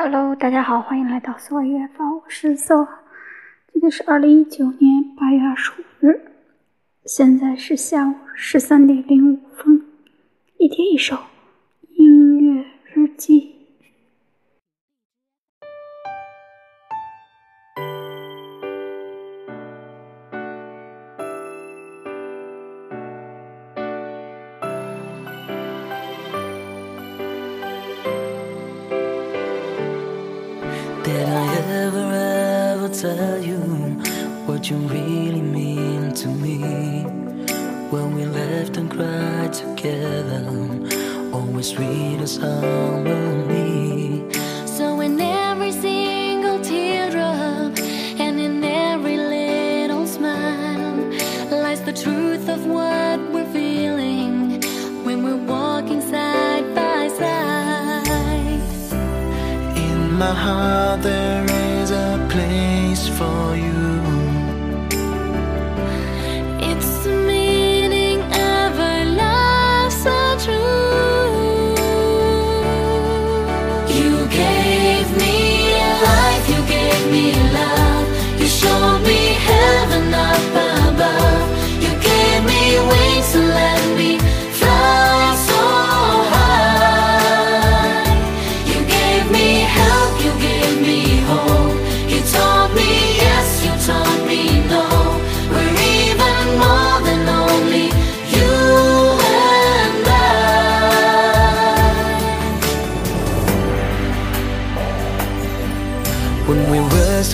Hello，大家好，欢迎来到四万月方，我是四万。今天是二零一九年八月二十五日，现在是下午十三点零五分。一天一首。Did I ever, ever tell you what you really mean to me? When we laughed and cried together, always read a song me. my heart there is a place for you.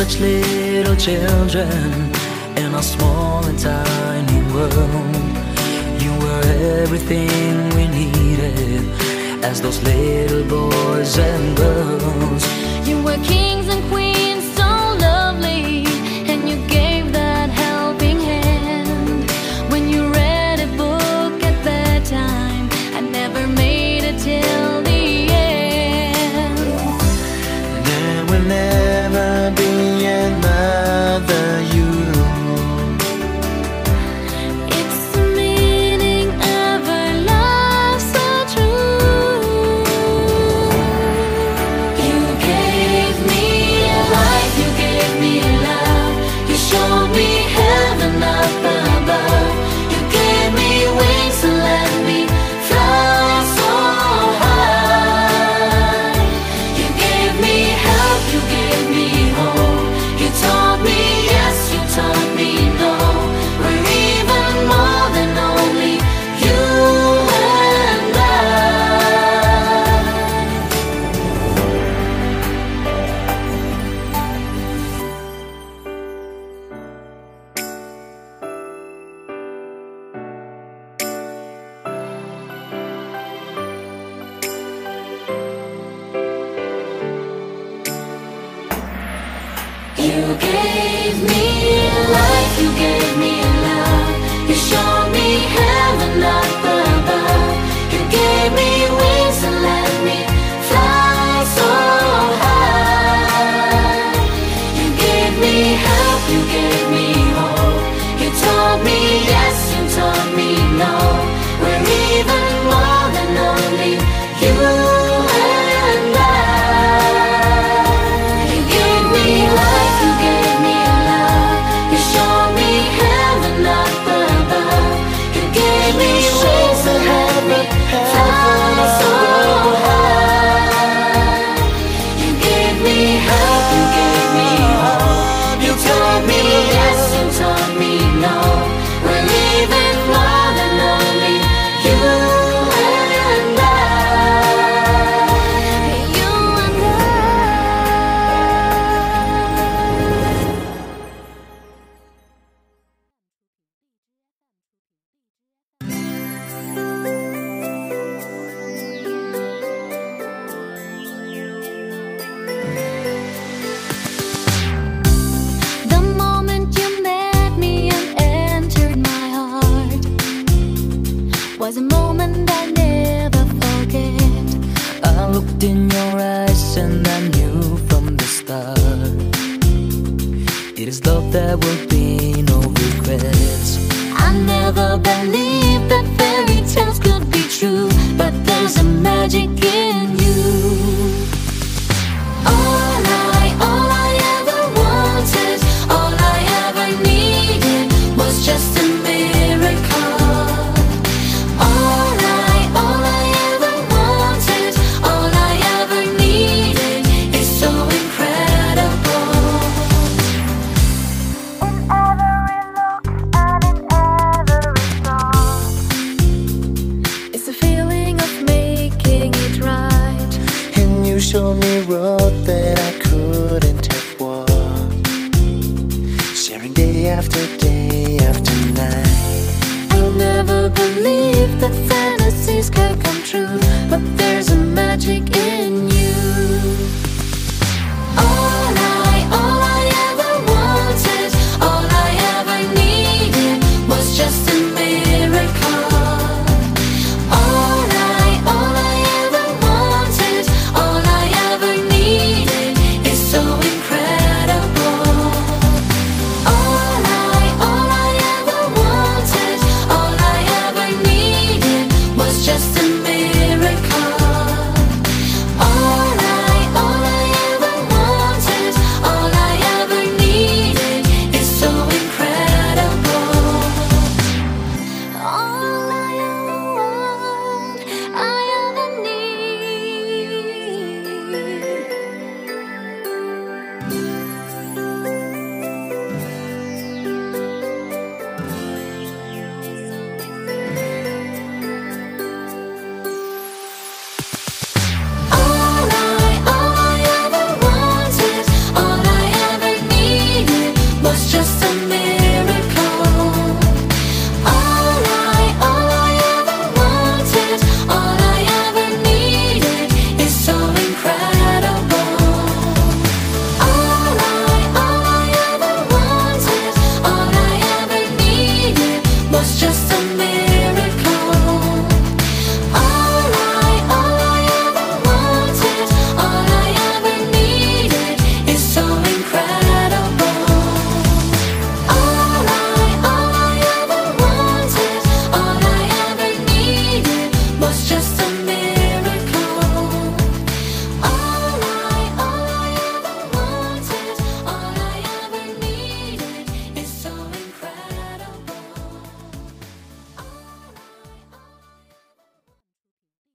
such little children in a small and tiny world. You were everything we needed as those little boys and girls. You were kings and queens. Sweetest love, there will be no regrets. I never believed that fairy tales could be true, but there's a magic in you. enough to